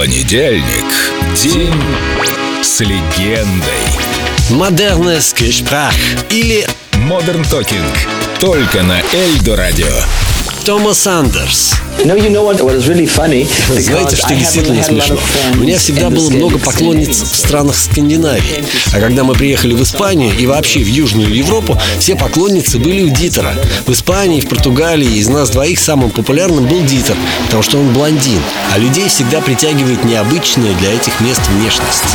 Понедельник. День с легендой. Modernes Gespräch или Модерн Токинг. Только на Эльдо Радио. Томас Андерс. Знаете, что действительно смешно? У меня всегда было много поклонниц в странах Скандинавии. А когда мы приехали в Испанию и вообще в Южную Европу, все поклонницы были у Дитера. В Испании, в Португалии из нас двоих самым популярным был Дитер, потому что он блондин. А людей всегда притягивает необычная для этих мест внешность.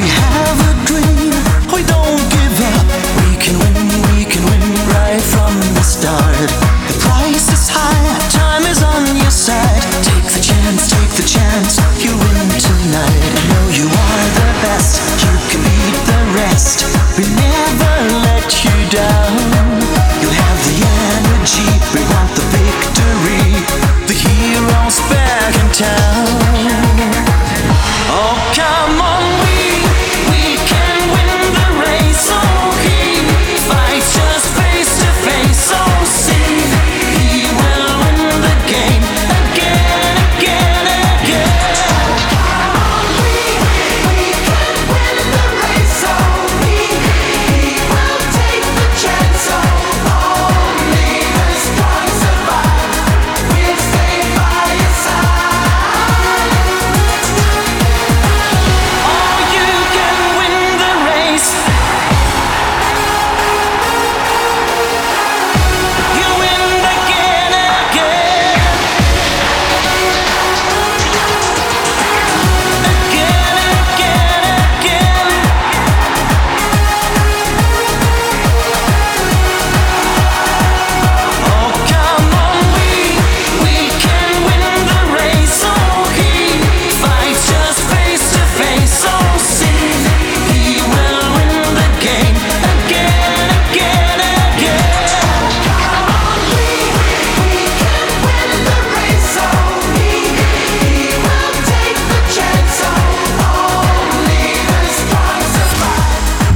We have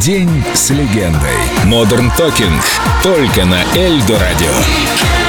День с легендой. Modern Talking. Только на Эльдорадио.